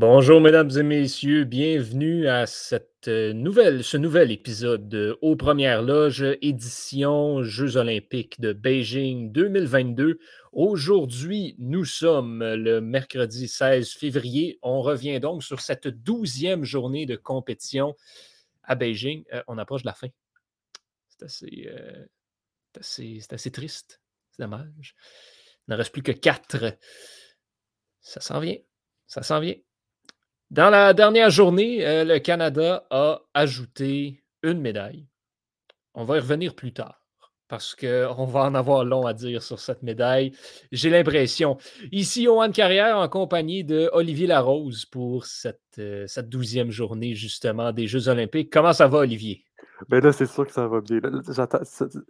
Bonjour mesdames et messieurs, bienvenue à cette euh, nouvelle, ce nouvel épisode de Aux Premières Loges, édition Jeux olympiques de Beijing 2022. Aujourd'hui, nous sommes le mercredi 16 février. On revient donc sur cette douzième journée de compétition à Beijing. Euh, on approche de la fin. C'est assez, euh, assez, triste. C'est dommage. Il ne reste plus que quatre. Ça s'en vient. Ça s'en vient. Dans la dernière journée, euh, le Canada a ajouté une médaille. On va y revenir plus tard parce qu'on va en avoir long à dire sur cette médaille. J'ai l'impression. Ici, Johan Carrière en compagnie de Olivier Larose pour cette, euh, cette douzième journée justement des Jeux olympiques. Comment ça va, Olivier? Ben là, c'est sûr que ça va bien.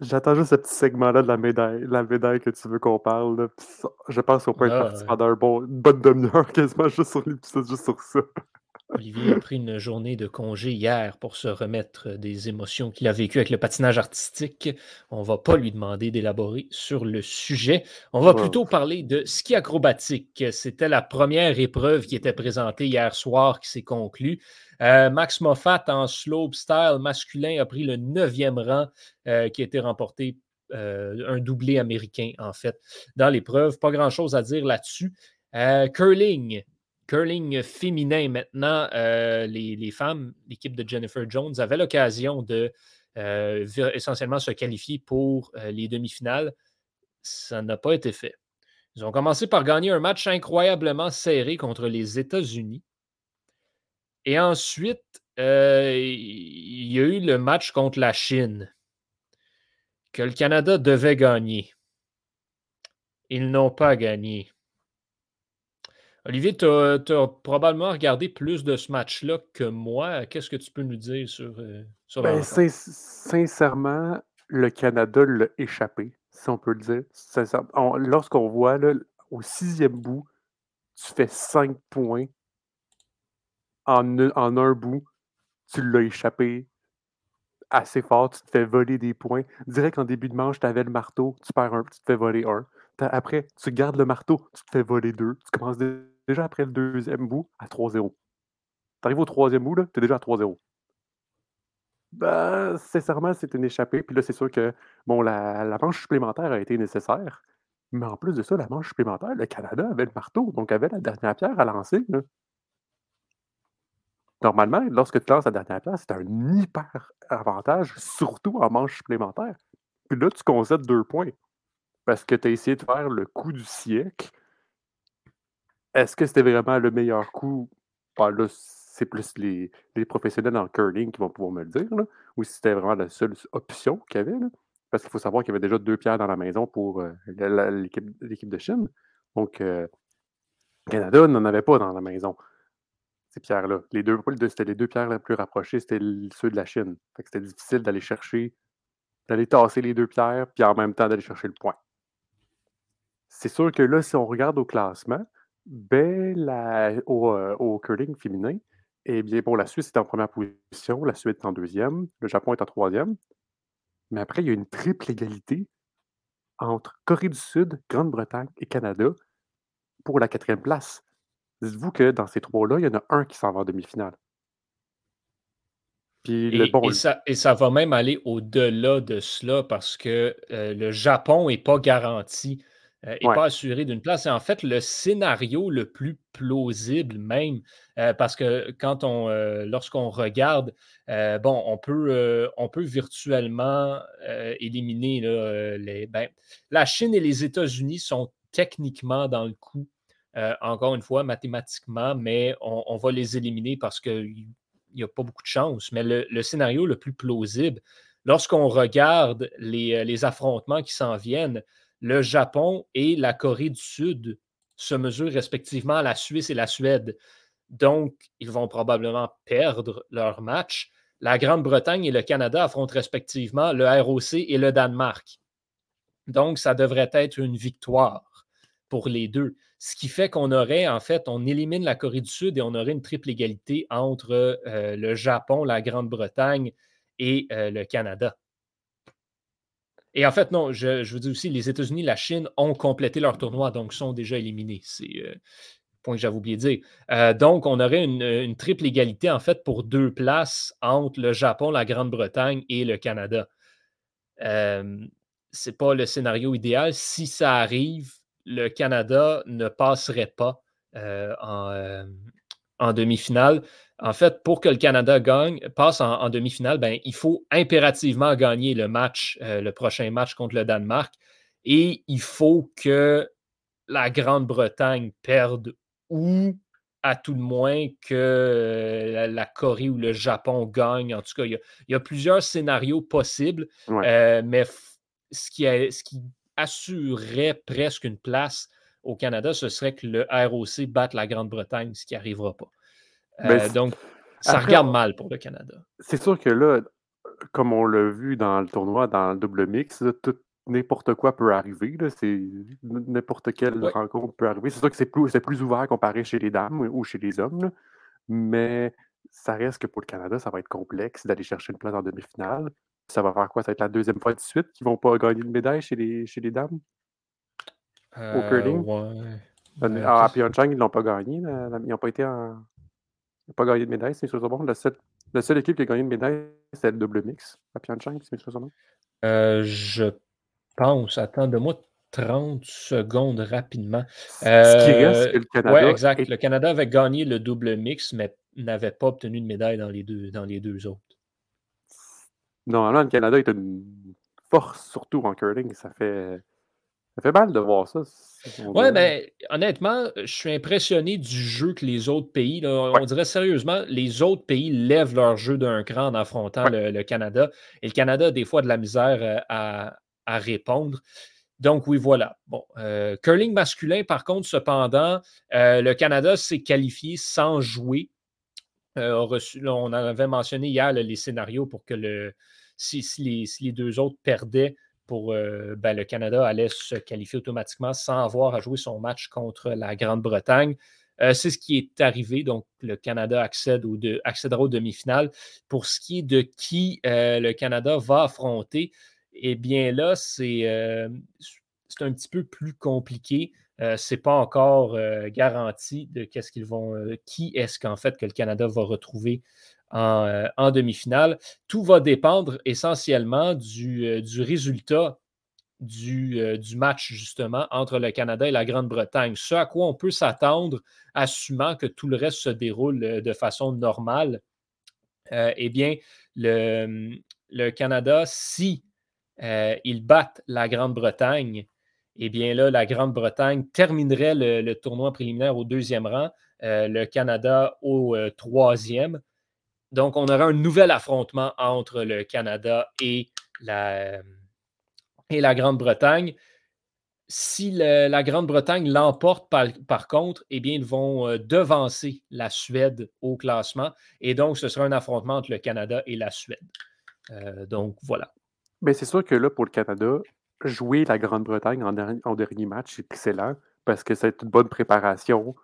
J'attends juste ce petit segment-là de la médaille, la médaille que tu veux qu'on parle. Je pense qu'on peut être parti pendant une bonne demi-heure quasiment juste sur l'épisode, juste sur ça. Olivier a pris une journée de congé hier pour se remettre des émotions qu'il a vécues avec le patinage artistique. On ne va pas lui demander d'élaborer sur le sujet. On va plutôt parler de ski acrobatique. C'était la première épreuve qui était présentée hier soir qui s'est conclue. Euh, Max Moffat en slope style masculin a pris le neuvième rang euh, qui a été remporté, euh, un doublé américain en fait, dans l'épreuve. Pas grand-chose à dire là-dessus. curling, curling féminin maintenant, les, femmes, l'équipe de Jennifer Jones, avaient l'occasion de essentiellement se qualifier pour les demi-finales. Ça n'a pas été fait. Ils ont commencé par gagner un match incroyablement serré contre les États-Unis. Et ensuite, euh, il y a eu le match contre la Chine que le Canada devait gagner. Ils n'ont pas gagné. Olivier, tu as, probablement regardé plus de ce match-là que moi. Qu'est-ce que tu peux nous dire sur, euh, sur ben, Sincèrement, le Canada l'a échappé, si on peut le dire. Lorsqu'on voit là, au sixième bout, tu fais cinq points en, un bout, tu l'as échappé assez fort, tu te fais voler des points. Direct en début de manche, tu avais le marteau, tu perds un, tu te fais voler un. Après, tu gardes le marteau, tu te fais voler deux. Tu commences déjà après le deuxième bout à 3-0. Tu arrives au troisième bout, tu es déjà à 3-0. Ben, sincèrement, c'est une échappée. Puis là, c'est sûr que bon, la, la, manche supplémentaire a été nécessaire. Mais en plus de ça, la manche supplémentaire, le Canada avait le marteau, donc avait la dernière pierre à lancer. Normalement, lorsque tu lances la dernière place, c'est un hyper avantage, surtout en manche supplémentaire. Puis là, tu concèdes deux points parce que tu as essayé de faire le coup du siècle. Est-ce que c'était vraiment le meilleur coup? Ben là, c'est plus les, professionnels en curling qui vont pouvoir me le dire, ou si c'était vraiment la seule option qu'il y avait. Parce qu'il faut savoir qu'il y avait déjà deux pierres dans la maison pour euh, l'équipe de Chine. Donc, euh, Canada n'en avait pas dans la maison ces pierres-là. Les deux, c'était les deux pierres les plus rapprochées, c'était ceux de la Chine. c'était difficile d'aller chercher, d'aller tasser les deux pierres, puis en même temps d'aller chercher le point. C'est sûr que là, si on regarde au classement, ben, au, euh, au, curling féminin, eh bien, pour la Suisse est en première position, la Suède est en deuxième, le Japon est en troisième. Mais après, il y a une triple égalité entre Corée du Sud, Grande-Bretagne et Canada pour la quatrième place. Dites-vous que dans ces trois-là, il y en a un qui s'en va en demi-finale. Puis et, bon, ça, et, ça, va même aller au-delà de cela parce que euh, le Japon n'est pas garanti, n'est euh, pas assuré d'une place. Et en fait, le scénario le plus plausible même, euh, parce que quand on, lorsqu'on regarde, bon, on peut, on peut virtuellement éliminer les. Ben, la Chine et les États-Unis sont techniquement dans le coup euh, encore une fois, mathématiquement, mais on, va les éliminer parce qu'il n'y a pas beaucoup de chance. Mais le, scénario le plus plausible, lorsqu'on regarde les, euh, les affrontements qui s'en viennent, le Japon et la Corée du Sud se mesurent respectivement à la Suisse et la Suède. Donc, ils vont probablement perdre leur match. La Grande-Bretagne et le Canada affrontent respectivement le ROC et le Danemark. Donc, ça devrait être une victoire pour les deux. Ce qui fait qu'on aurait, en fait, on élimine la Corée du Sud et on aurait une triple égalité entre euh, le Japon, la Grande-Bretagne et euh, le Canada. Et en fait, non, je, je, vous dis aussi, les États-Unis, la Chine ont complété leur tournoi, donc sont déjà éliminés. C'est le point que j'avais oublié de dire. donc, on aurait une, triple égalité, en fait, pour deux places entre le Japon, la Grande-Bretagne et le Canada. Euh, c'est pas le scénario idéal. Si ça arrive, le Canada ne passerait pas euh, euh, en, demi-finale. En fait, pour que le Canada gagne, passe en, demi-finale, ben, il faut impérativement gagner le match, euh, le prochain match contre le Danemark. Et il faut que la Grande-Bretagne perde ou à tout le moins que la, Corée ou le Japon gagnent. En tout cas, il y a, plusieurs scénarios possibles, mais ce qui, ce qui assurerait presque une place au Canada, ce serait que le ROC batte la Grande-Bretagne, ce qui n'arrivera pas. Ben, euh, donc, ça regarde mal pour le Canada. C'est sûr que là, comme on l'a vu dans le tournoi, dans le double mix, n'importe quoi peut arriver. N'importe quelle rencontre peut arriver. C'est sûr que c'est plus, plus ouvert comparé chez les dames ou chez les hommes. mais ça reste que pour le Canada, ça va être complexe d'aller chercher une place en demi-finale. Ça va faire quoi? Ça va être la deuxième fois de suite qu'ils ne vont pas gagner de médaille chez les, chez les dames? Au euh, curling? Ouais. à Pyeongchang, ils ne l'ont pas gagné. ils n'ont pas été en. Pas gagné de médaille, c'est sur bon. La seule, la seule équipe qui a gagné une médaille, c'est le double mix à Pyeongchang, c'est sur euh, Je pense. Attends, de moi 30 secondes rapidement. Ce qui reste, c'est le Canada. Oui, exact. Le Canada avait gagné le double mix, mais n'avait pas obtenu de médaille dans les deux, dans les deux autres. Normalement, le Canada est une force, surtout en curling. Ça fait, ça fait mal de voir ça. Oui, mais ben, honnêtement, je suis impressionné du jeu que les autres pays. On dirait sérieusement, les autres pays lèvent leur jeu d'un cran en affrontant le, Canada. Et le Canada a des fois de la misère euh, à, répondre. Donc, oui, voilà. Bon, euh, curling masculin, par contre, cependant, euh, le Canada s'est qualifié sans jouer. reçu, on avait mentionné hier les scénarios pour que le, si, les, deux autres perdaient, pour euh, ben, le Canada allait se qualifier automatiquement sans avoir à jouer son match contre la Grande-Bretagne. Euh, c'est ce qui est arrivé. Donc, le Canada accède au de, accédera aux demi-finales. Pour ce qui est de qui euh, le Canada va affronter, eh bien là, c'est un petit peu plus compliqué. Ce n'est pas encore garanti de qu'est-ce qu'ils vont, qui est-ce qu'en fait que le Canada va retrouver euh, en, demi-finale. Tout va dépendre essentiellement du, euh, résultat du, euh, du, match, justement, entre le Canada et la Grande-Bretagne. Ce à quoi on peut s'attendre, assumant que tout le reste se déroule de façon normale. eh bien, le, le Canada, si ils battent la Grande-Bretagne, eh bien là, la Grande-Bretagne terminerait le, tournoi préliminaire au deuxième rang, le Canada au troisième. Donc, on aura un nouvel affrontement entre le Canada et la, et la Grande-Bretagne. Si la Grande-Bretagne l'emporte par, contre, eh bien, ils vont euh, devancer la Suède au classement. Et donc, ce sera un affrontement entre le Canada et la Suède. Euh, donc, voilà. Mais c'est sûr que là, pour le Canada, jouer la Grande-Bretagne en, en, dernier match, c'est excellent parce que c'est une bonne préparation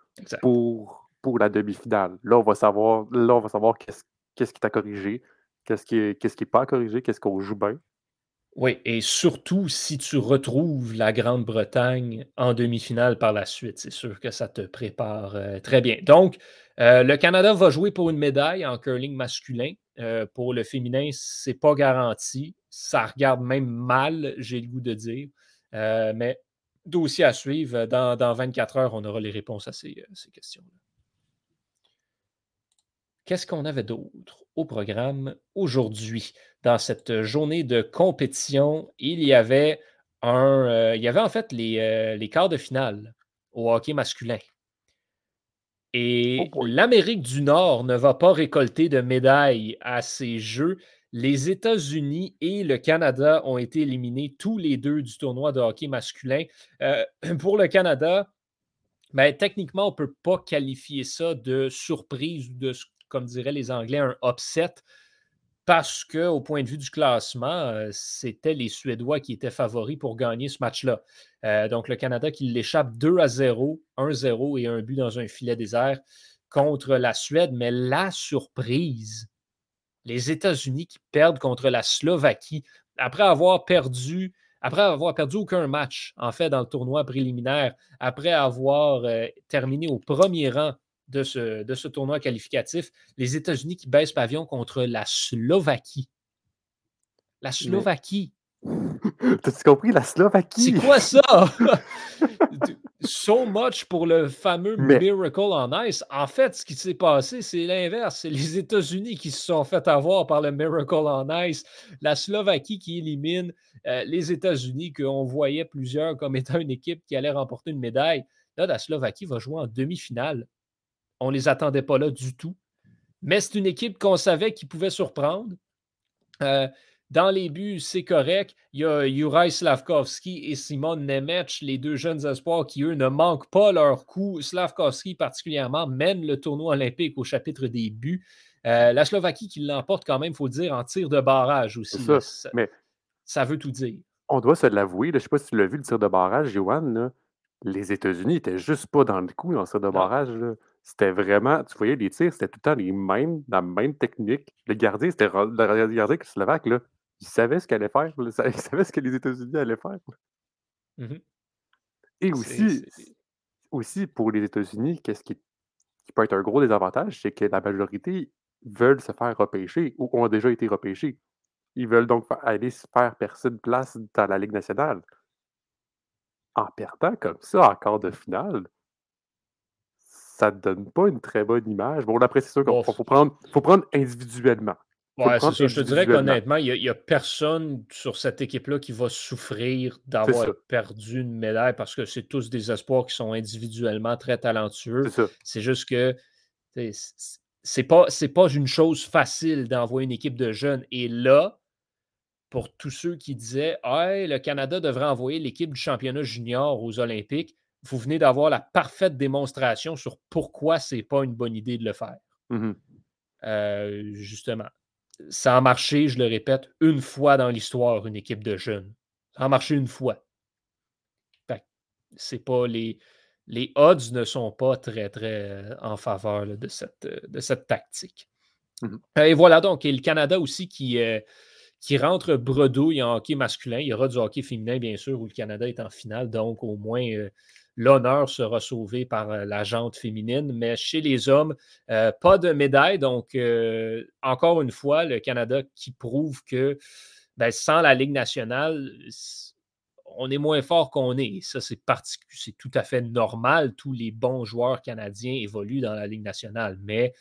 pour, pour la demi-finale. Là, on va savoir, là, on va savoir qu'est-ce qu'est-ce qui t'a corrigé, qu'est-ce qui n'est pas corrigé, qu'est-ce qu'on joue bien? Oui, et surtout si tu retrouves la Grande-Bretagne en demi-finale par la suite, c'est sûr que ça te prépare euh, très bien. Donc, euh, le Canada va jouer pour une médaille en curling masculin. Euh, pour le féminin, ce n'est pas garanti. Ça regarde même mal, j'ai le goût de dire. mais dossier à suivre. Dans, dans, 24 heures, on aura les réponses à ces, ces questions-là. Qu'est-ce qu'on avait d'autre au programme aujourd'hui? Dans cette journée de compétition, il y avait un. Euh, il y avait en fait les, euh, les, quarts de finale au hockey masculin. Et oh l'Amérique du Nord ne va pas récolter de médailles à ces Jeux. Les États-Unis et le Canada ont été éliminés tous les deux du tournoi de hockey masculin. Euh, pour le Canada, ben, techniquement, on ne peut pas qualifier ça de surprise ou de comme diraient les Anglais, un upset. parce qu'au point de vue du classement, c'était les Suédois qui étaient favoris pour gagner ce match-là. donc, le Canada qui l'échappe 2 à 0, 1-0 et un but dans un filet désert contre la Suède. Mais la surprise, les États-Unis qui perdent contre la Slovaquie après avoir perdu après avoir perdu aucun match, en fait, dans le tournoi préliminaire, après avoir euh, terminé au premier rang de ce, de ce tournoi qualificatif, les États-Unis qui baissent pavillon contre la Slovaquie. La Slovaquie. T'as-tu compris? La Slovaquie? C'est quoi ça? so much pour le fameux Miracle on Ice. En fait, ce qui s'est passé, c'est l'inverse. C'est les États-Unis qui se sont fait avoir par le Miracle on Ice. La Slovaquie qui élimine euh, les États-Unis, qu'on voyait plusieurs comme étant une équipe qui allait remporter une médaille. Là, la Slovaquie va jouer en demi-finale. On ne les attendait pas là du tout. Mais c'est une équipe qu'on savait qui pouvait surprendre. Euh, dans les buts, c'est correct. Il y a Juraj Slavkovski et Simon Nemec, les deux jeunes espoirs qui, eux, ne manquent pas leur coup. Slavkovski, particulièrement, mène le tournoi olympique au chapitre des buts. Euh, la Slovaquie qui l'emporte quand même, il faut dire, en tir de barrage aussi. Ça, mais ça veut tout dire. On doit se l'avouer. Je ne sais pas si tu l'as vu, le tir de barrage, Johan. les États-Unis n'étaient juste pas dans le coup dans le tir de barrage. C'était vraiment, tu voyais les tirs, c'était tout le temps les mêmes, la même technique. Le gardien, c'était le gardien slovaque, là ils savaient ce qu'elle faire. Ils savaient ce que les États-Unis allaient faire. Mmh Et aussi, aussi, pour les États-Unis, qu'est-ce qui, peut être un gros désavantage, c'est que la majorité veulent se faire repêcher ou ont déjà été repêchés. Ils veulent donc aller se faire percer de place dans la Ligue nationale. En perdant comme ça en quart de finale, ça ne donne pas une très bonne image. Bon, d'après, c'est sûr qu'il faut, prendre, faut prendre individuellement. Ouais, c'est ça. Je te dirais qu'honnêtement, il n'y a, personne sur cette équipe-là qui va souffrir d'avoir perdu une médaille parce que c'est tous des espoirs qui sont individuellement très talentueux. C'est juste que c'est pas, pas une chose facile d'envoyer une équipe de jeunes. Et là, pour tous ceux qui disaient hey, le Canada devrait envoyer l'équipe du championnat junior aux Olympiques, vous venez d'avoir la parfaite démonstration sur pourquoi c'est pas une bonne idée de le faire. Mmh euh, justement ça a marché, je le répète, une fois dans l'histoire, une équipe de jeunes. Ça a marché une fois. C'est pas les, les odds ne sont pas très, très euh, en faveur de, cette, euh, de cette tactique. Mmh euh, et voilà donc, et le Canada aussi qui, qui rentre bredouille en hockey masculin. Il y aura du hockey féminin, bien sûr, où le Canada est en finale, donc au moins l'honneur sera sauvé par euh, la jante féminine. Mais chez les hommes, euh, pas de médaille. Donc, euh, encore une fois, le Canada qui prouve que ben, sans la Ligue nationale, on est moins fort qu'on est. Ça, c'est c'est tout à fait normal. Tous les bons joueurs canadiens évoluent dans la Ligue nationale. Mais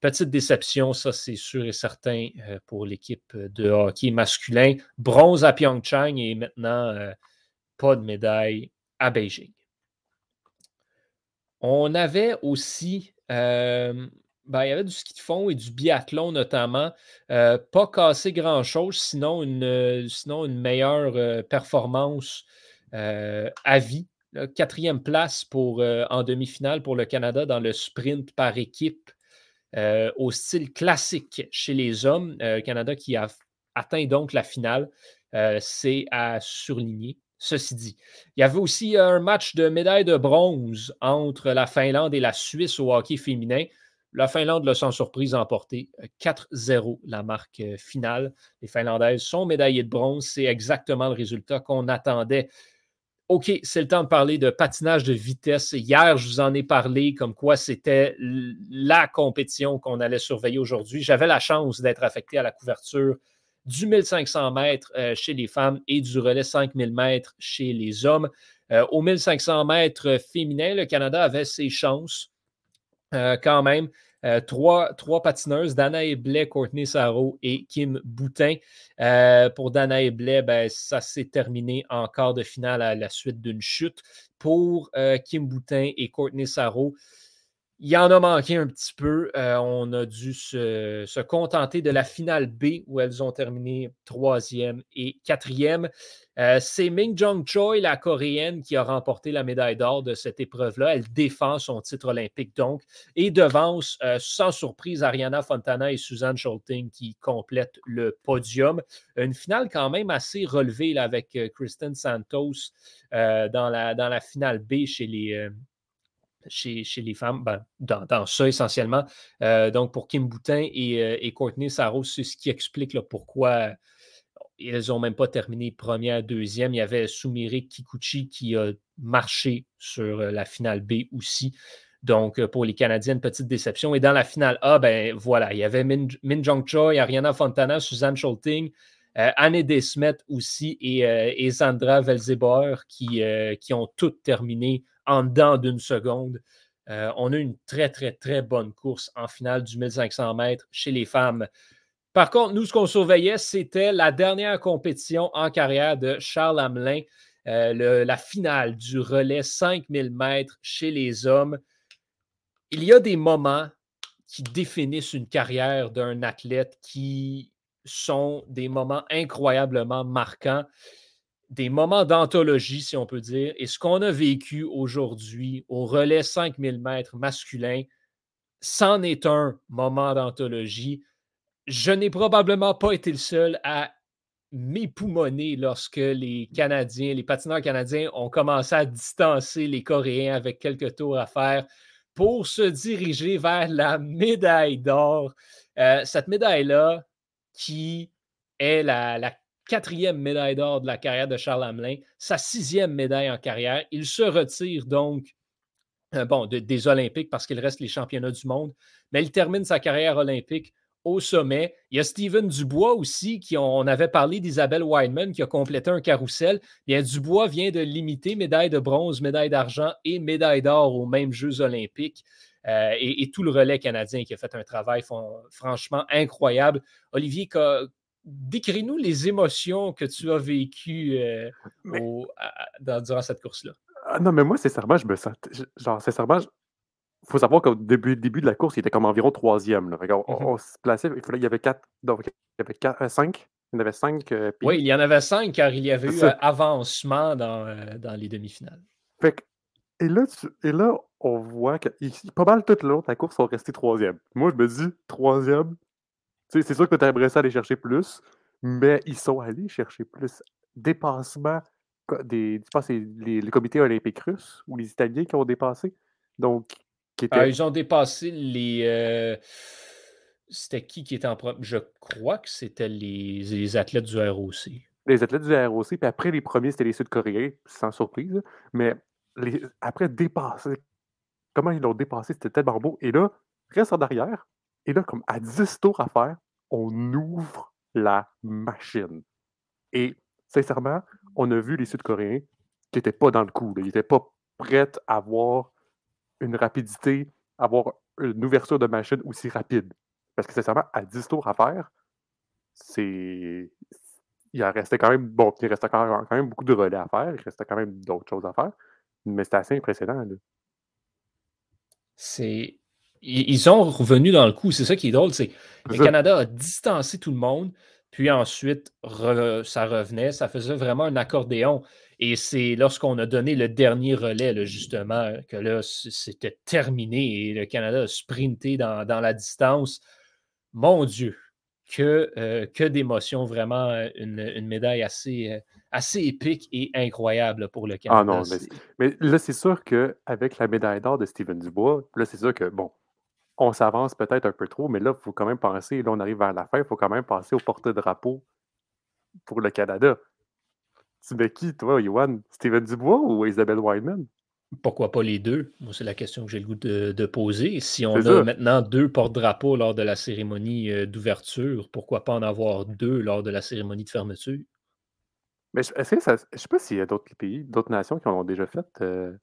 petite déception, ça, c'est sûr et certain pour l'équipe de hockey masculin. Bronze à Pyeongchang et maintenant pas de médaille à Beijing. On avait aussi, euh, ben, il y avait du ski de fond et du biathlon notamment. Euh, pas cassé grand-chose, sinon une, une meilleure euh, performance à vie. quatrième place en demi-finale pour le Canada dans le sprint par équipe au style classique chez les hommes. Canada qui a atteint donc la finale. C'est à surligner. Ceci dit, il y avait aussi un match de médaille de bronze entre la Finlande et la Suisse au hockey féminin. La Finlande l'a sans surprise emporté 4-0 la marque euh, finale. Les Finlandaises sont médaillées de bronze. C'est exactement le résultat qu'on attendait. OK, c'est le temps de parler de patinage de vitesse. Hier, je vous en ai parlé comme quoi c'était la compétition qu'on allait surveiller aujourd'hui. J'avais la chance d'être affecté à la couverture du 1500 mètres euh, chez les femmes et du relais 5000 mètres chez les hommes. Euh, au 1500 mètres féminin, le Canada avait ses chances euh, quand même. trois, patineuses, Dana Eblay, Courtney Sarro et Kim Boutin. pour Dana Eblay, ben, ça s'est terminé en quart de finale à la suite d'une chute. Pour Kim Boutin et Courtney Sarro, il en a manqué un petit peu. Euh, on a dû se, contenter de la finale B où elles ont terminé troisième et quatrième. Euh, c'est Ming Jong Choi, la coréenne, qui a remporté la médaille d'or de cette épreuve-là. Elle défend son titre olympique donc et devance euh, sans surprise Ariana Fontana et Suzanne Scholting qui complètent le podium. Une finale quand même assez relevée avec Kristen Santos dans la finale B chez les chez, les femmes, ben, dans, ça essentiellement. Euh, donc pour Kim Boutin et, euh, Courtney Saros, c'est ce qui explique pourquoi ils n'ont même pas terminé première, deuxième. Il y avait Sumire Kikuchi qui a marché sur euh, la finale B aussi. Donc, pour les Canadiens, petite déception. Et dans la finale A, ben voilà, il y avait Min, Jong Choi, Ariana Fontana, Suzanne Scholting, Anne Desmet aussi et, et Sandra Velzebauer qui, qui ont toutes terminé en dedans d'une seconde. Euh, on a une très, très, très bonne course en finale du 1500 mètres chez les femmes. Par contre, nous, ce qu'on surveillait, c'était la dernière compétition en carrière de Charles Hamelin, euh, la finale du relais 5000 mètres chez les hommes. Il y a des moments qui définissent une carrière d'un athlète qui sont des moments incroyablement marquants des moments d'anthologie, si on peut dire. Et ce qu'on a vécu aujourd'hui au relais 5000 mètres masculin, c'en est un moment d'anthologie. Je n'ai probablement pas été le seul à m'époumoner lorsque les Canadiens, les patineurs canadiens ont commencé à distancer les Coréens avec quelques tours à faire pour se diriger vers la médaille d'or. Euh, cette médaille-là, qui est la, la quatrième médaille d'or de la carrière de Charles Hamelin, sa sixième médaille en carrière. Il se retire donc euh, des Olympiques parce qu'il reste les championnats du monde, mais il termine sa carrière olympique au sommet. Il y a Steven Dubois aussi, qui on avait parlé d'Isabelle Wideman, qui a complété un carrousel. Bien, Dubois vient de limiter médaille de bronze, médaille d'argent et médaille d'or aux mêmes Jeux olympiques. Euh, et, tout le relais canadien qui a fait un travail franchement incroyable. Olivier, décris-nous les émotions que tu as vécues euh, durant cette course-là. Ah non, mais moi, sincèrement, je me sens. Genre, sincèrement, il faut savoir qu'au début, début de la course, il était comme environ troisième. Là. Mm-hmm. on, se plaçait, il, fallait, il y avait quatre. Donc, il y avait quatre, euh, cinq. Il y en avait cinq. Euh, oui, il y en avait cinq car il y avait eu un avancement dans, dans les demi-finales. Fait et, là, et là, on voit que pas mal toute l'autre, la course sont restés troisième. Moi, je me dis, troisième, c'est sûr que tu aimerais ça aller chercher plus, mais ils sont allés chercher plus. Dépassement des. Tu penses c'est les, les, comités olympiques russes ou les Italiens qui ont dépassé? Donc, qui ah, ils ont dépassé les. Euh, c'était qui qui était en premier? Je crois que c'était les, les, athlètes du ROC. Les athlètes du ROC, puis après les premiers, c'était les Sud-Coréens, sans surprise. Mais les, après, dépasser. Comment ils l'ont dépassé? C'était tellement beau. Et là, reste en arrière, et là, comme à 10 tours à faire, on ouvre la machine. Et sincèrement, on a vu les Sud-Coréens qui n'étaient pas dans le coup. Ils n'étaient pas prêts à avoir une rapidité, à avoir une ouverture de machine aussi rapide. Parce que sincèrement, à 10 tours à faire, c'est. Il restait quand même. Bon, il restait quand même, beaucoup de relais à faire, il restait quand même d'autres choses à faire. Mais c'était assez impressionnant. C'est ils ont revenu dans le coup. C'est ça qui est drôle. C'est le Canada a distancé tout le monde, puis ensuite, ça revenait. Ça faisait vraiment un accordéon. Et c'est lorsqu'on a donné le dernier relais, justement, que là, c'était terminé et le Canada a sprinté dans, la distance. Mon Dieu, que, euh, que d'émotion, vraiment une, médaille assez, euh, assez épique et incroyable pour le Canada. Ah non, mais, mais là, c'est sûr qu'avec la médaille d'or de Steven Dubois, là, c'est sûr que, bon, on s'avance peut-être un peu trop, mais là, il faut quand même penser, là, on arrive vers la fin, il faut quand même penser au porte-drapeau pour le Canada. Tu mets qui, toi, Yohan? Steven Dubois ou Isabelle Wineman? Pourquoi pas les deux? Moi, c'est la question que j'ai le goût de, poser. Si on a maintenant deux porte-drapeaux lors de la cérémonie euh, d'ouverture, pourquoi pas en avoir deux lors de la cérémonie de fermeture? Mais est-ce que ça. Je sais pas s'il y a d'autres pays, d'autres nations qui en ont déjà fait. Euh,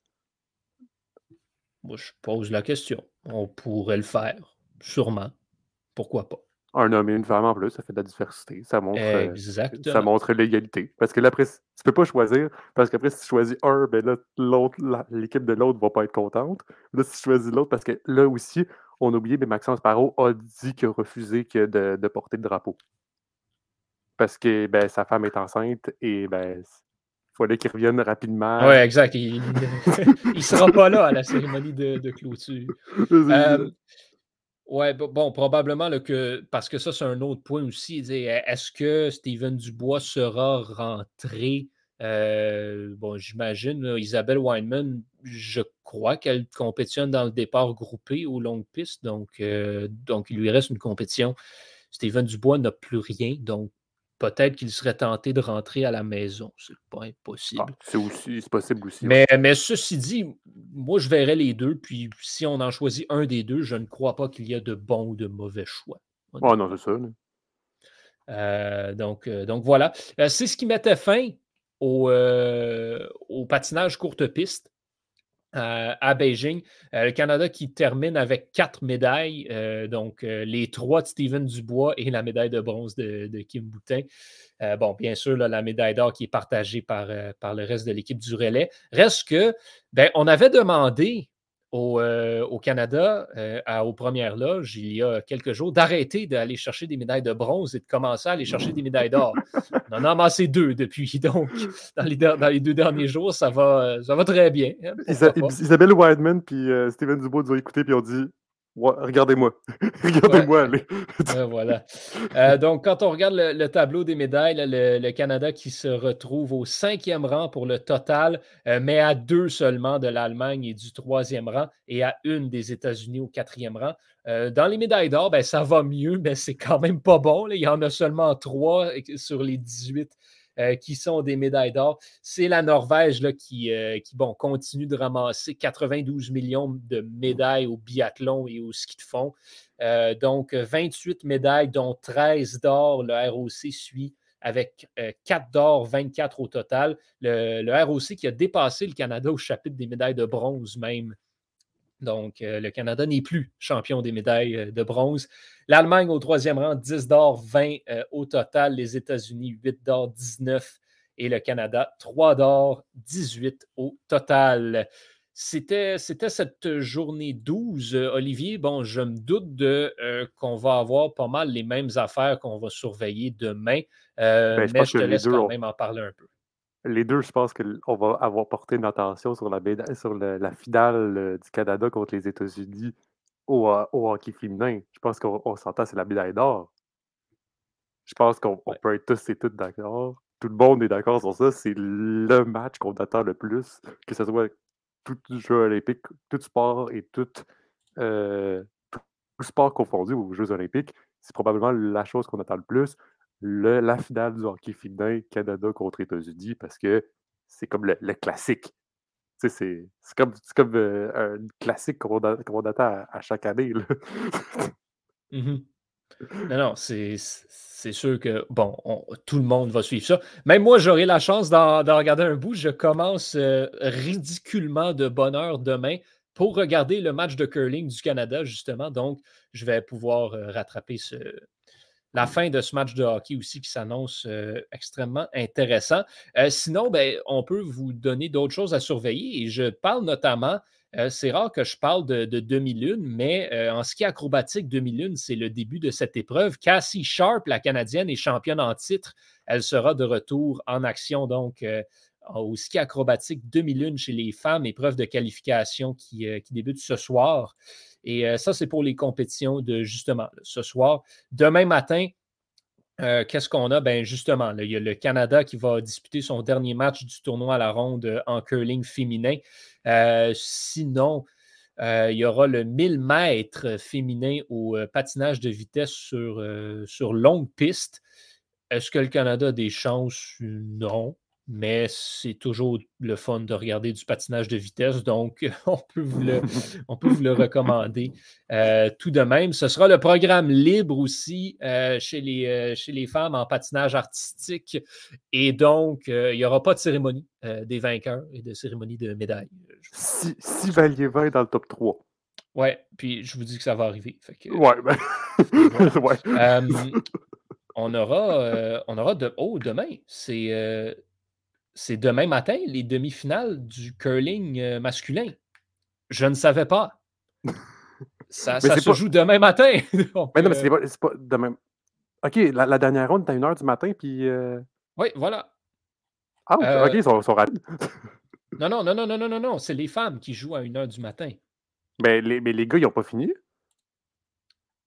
moi, je pose la question. On pourrait le faire, sûrement. Pourquoi pas? Un homme et une femme en plus, ça fait de la diversité. Ça montre, euh, ça montre l'égalité. Parce que là, après, tu peux pas choisir. Parce qu'après, si tu choisis un, ben là, l'autre, l'équipe de l'autre va pas être contente. Là, si tu choisis l'autre, parce que là aussi, on a oublié, mais Maxence Parot a dit qu'il a refusé que de, de, porter le drapeau. Parce que ben, sa femme est enceinte et ben, fallait qu'il revienne rapidement. Oui, exact. Il ne sera pas là à la cérémonie de, de clôture. Euh, oui, bon, probablement que, parce que ça, c'est un autre point aussi. Est-ce que Steven Dubois sera rentré? Euh, bon, j'imagine, Isabelle Weinman, je crois qu'elle compétitionne dans le départ groupé aux longues pistes, donc, euh, donc il lui reste une compétition. Steven Dubois n'a plus rien, donc peut-être qu'il serait tenté de rentrer à la maison. C'est pas impossible. Ah, c'est aussi possible aussi. Mais, mais, ceci dit, moi, je verrais les deux. Puis si on en choisit un des deux, je ne crois pas qu'il y a de bons ou de mauvais choix. Oh non, c'est ça. Euh, donc, euh, donc voilà. Euh, c'est ce qui mettait fin au, au patinage courte piste à Beijing. Euh, le Canada qui termine avec quatre médailles, euh, donc euh, les trois de Steven Dubois et la médaille de bronze de, Kim Boutin. bon, bien sûr, la médaille d'or qui est partagée par, par le reste de l'équipe du relais. Reste que, ben, on avait demandé euh, au, Canada, euh, aux premières loges, il y a quelques jours, d'arrêter d'aller chercher des médailles de bronze et de commencer à aller chercher des médailles d'or. On en a amassé deux depuis. Donc, dans les, dans les deux derniers jours, ça va, ça va très bien. Hein, Isabelle Wideman puis euh, Steven Dubois nous ont écouté et ont dit regardez-moi. regardez-moi, allez. voilà. Euh, donc, quand on regarde le, tableau des médailles, le, Canada qui se retrouve au cinquième rang pour le total, euh, mais à deux seulement de l'Allemagne et du troisième rang, et à une des États-Unis au quatrième rang. Euh, dans les médailles d'or, ben, ça va mieux, mais c'est quand même pas bon. Il y en a seulement trois sur les 18 euh, qui sont des médailles d'or. C'est la Norvège qui, euh, continue de ramasser 92 millions de médailles au biathlon et au ski de fond. Euh, donc, 28 médailles, dont 13 d'or. Le ROC suit avec 4 d'or, 24 au total. Le, ROC qui a dépassé le Canada au chapitre des médailles de bronze même donc, euh, le Canada n'est plus champion des médailles euh, de bronze. L'Allemagne au troisième rang, 10 d'or, 20 euh, au total. Les États-Unis, 8 d'or, 19. Et le Canada, 3 d'or, 18 au total. C'était, cette journée 12, Olivier. Bon, je me doute de, qu'on va avoir pas mal les mêmes affaires qu'on va surveiller demain. Ben, mais je te laisse quand même en parler un peu les deux, je pense qu'on va avoir porté une attention sur la, sur la finale euh, du Canada contre les États-Unis au, euh, au, hockey féminin. Je pense qu'on s'entend, c'est la médaille d'or. Je pense qu'on peut être tous et toutes d'accord. Tout le monde est d'accord sur ça. C'est le match qu'on attend le plus, que ce soit tout jeu olympique, tout sport et tout, euh, tout sport confondu aux Jeux olympiques. C'est probablement la chose qu'on attend le plus la finale du hockey féminin Canada contre États-Unis parce que c'est comme le, classique. C'est comme, comme euh, un classique qu'on attend à, chaque année. Mmh non, non, c'est sûr que, bon, tout le monde va suivre ça. Même moi, j'aurai la chance d'en regarder un bout. Je commence euh, ridiculement de bonne heure demain pour regarder le match de curling du Canada, justement. Donc, je vais pouvoir euh, rattraper ce, la fin de ce match de hockey aussi qui s'annonce euh, extrêmement intéressant. Euh, sinon, ben, on peut vous donner d'autres choses à surveiller et je parle notamment, euh, c'est rare que je parle de, demi-lune, mais en ski acrobatique demi-lune, c'est le début de cette épreuve. Cassie Sharp, la Canadienne, est championne en titre. Elle sera de retour en action donc au ski acrobatique demi-lune chez les femmes, épreuve de qualification qui, qui débute ce soir. Et euh, ça, c'est pour les compétitions de justement ce soir. Demain matin, euh, qu'est-ce qu'on a? Ben justement, il y a le Canada qui va disputer son dernier match du tournoi à la ronde euh, en curling féminin. sinon, il y aura le 1000 mètres féminin au patinage de vitesse sur, sur longue piste. Est-ce que le Canada a des chances? Non mais c'est toujours le fun de regarder du patinage de vitesse, donc on peut vous le, on peut vous le recommander euh, tout de même. Ce sera le programme libre aussi euh, chez, les, euh, chez les femmes en patinage artistique, et donc il n'y aura pas de cérémonie des vainqueurs et de cérémonie de médailles. Si, si Valier va dans le top 3. Ouais, puis je vous dis que ça va arriver. ouais, ben... on aura, on aura de... Oh, demain, c'est c'est demain matin les demi-finales du curling masculin. Je ne savais pas. Ça, se joue demain matin. mais non, mais c'est pas, pas, demain. OK, la, dernière ronde, t'as une heure du matin, puis. Oui, voilà. Ah, OK, ils sont, sont rapides. non, non, non, non, non, non, non, non. C'est les femmes qui jouent à une heure du matin. Ben, les, mais les gars, ils n'ont pas fini?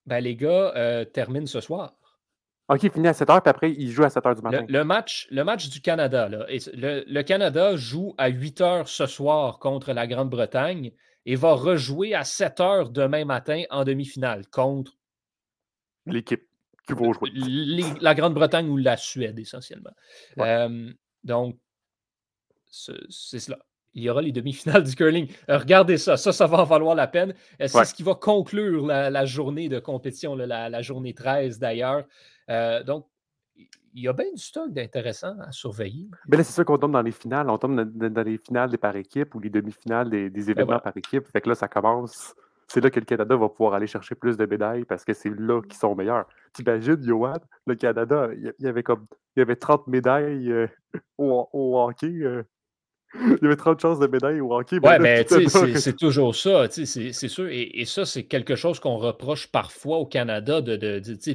Ben, les gars euh, terminent ce soir. OK, ils finissent à 7 h, puis après, ils jouent à 7 h du matin. Le, match, le match du Canada, là, le, Canada joue à 8 h ce soir contre la Grande-Bretagne et va rejouer à 7 h demain matin en demi-finale contre l'équipe qui va jouer. la Grande-Bretagne ou la Suède, essentiellement. Euh, donc, c'est cela il y aura les demi-finales du curling. Euh, regardez ça, ça, ça va en valoir la peine. Euh, c'est ce qui va conclure la, journée de compétition, la, journée 13 d'ailleurs. Euh, donc, il y a bien du stock d'intéressant à surveiller. Mais là, c'est sûr qu'on tombe dans les finales. On tombe dans, les finales des par équipe ou les demi-finales des, ben événements par équipe. Fait que là, ça commence. C'est là que le Canada va pouvoir aller chercher plus de médailles parce que c'est là qu'ils sont meilleurs. T'imagines, Johan, le Canada, il y avait comme il y avait 30 médailles au, hockey il y avait 30 chances de médaille au hockey. Oui, mais c'est toujours ça, c'est sûr. Et, ça, c'est quelque chose qu'on reproche parfois au Canada de,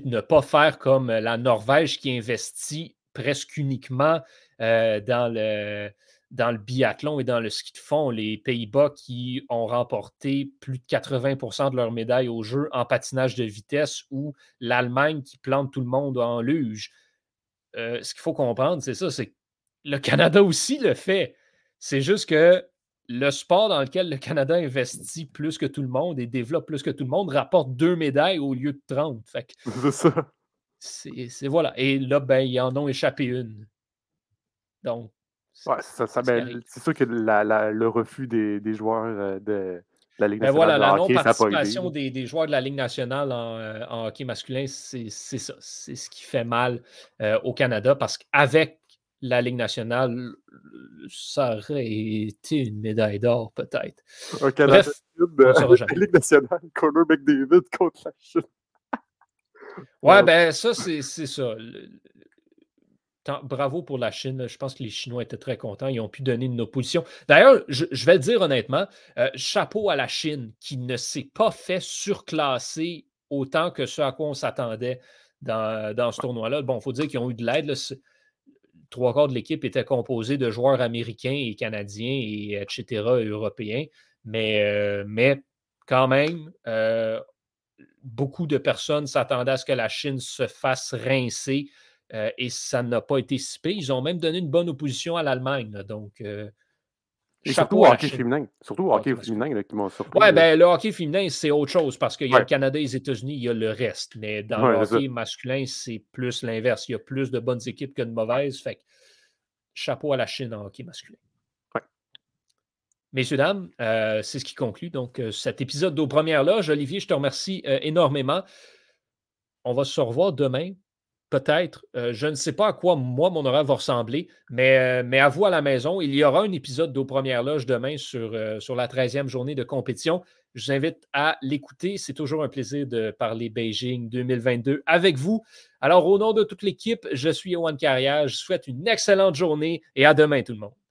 ne pas faire comme la Norvège qui investit presque uniquement euh, dans, le, dans le biathlon et dans le ski de fond. Les Pays-Bas qui ont remporté plus de 80% de leurs médailles au jeu en patinage de vitesse ou l'Allemagne qui plante tout le monde en luge. Euh, ce qu'il faut comprendre, c'est ça, c'est que le Canada aussi le fait. C'est juste que le sport dans lequel le Canada investit plus que tout le monde et développe plus que tout le monde rapporte deux médailles au lieu de 30. C'est ça. C'est voilà. Et là, ben, ils en ont échappé une. Donc. Ben, c'est sûr que le refus des, joueurs euh, de la Ligue ben nationale. voilà, la non-participation des, joueurs de la Ligue nationale en, euh, hockey masculin, c'est ça. C'est ce qui fait mal euh, au Canada parce qu'avec la Ligue nationale, ça aurait été une médaille d'or, peut-être. Bref, la Ligue nationale, Conor McDavid contre la Chine. ouais, ben ça, c'est ça. Bravo pour la Chine. Je pense que les Chinois étaient très contents. Ils ont pu donner une opposition. D'ailleurs, je, vais le dire honnêtement, euh, chapeau à la Chine qui ne s'est pas fait surclasser autant que ce à quoi on s'attendait dans, dans, ce tournoi-là. Bon, il faut dire qu'ils ont eu de l'aide trois quarts de l'équipe était composé de joueurs américains et canadiens, et etc., européens. Mais, euh, mais quand même, euh, beaucoup de personnes s'attendaient à ce que la Chine se fasse rincer euh, et ça n'a pas été si Ils ont même donné une bonne opposition à l'Allemagne. Donc, surtout au hockey féminin. Surtout au hockey féminin qui m'ont surpris. Oui, ben, le hockey féminin, c'est autre chose parce qu'il y a le Canada et les États-Unis, il y a le reste. Mais dans le hockey masculin, c'est plus l'inverse. Il y a plus de bonnes équipes que de mauvaises. Fait chapeau à la Chine en hockey masculin. Messieurs, dames, euh, c'est ce qui conclut donc euh, cet épisode d'Aux Premières Loges. Olivier, je te remercie euh, énormément. On va se revoir demain Peut-être. Euh, je ne sais pas à quoi moi mon horaire va ressembler, mais, euh, à vous à la maison, il y aura un épisode d'Aux Premières Loges demain sur, euh, la 13e journée de compétition. Je vous invite à l'écouter. C'est toujours un plaisir de parler Beijing 2022 avec vous. Alors, au nom de toute l'équipe, je suis Yohan Carrière. Je souhaite une excellente journée et à demain tout le monde.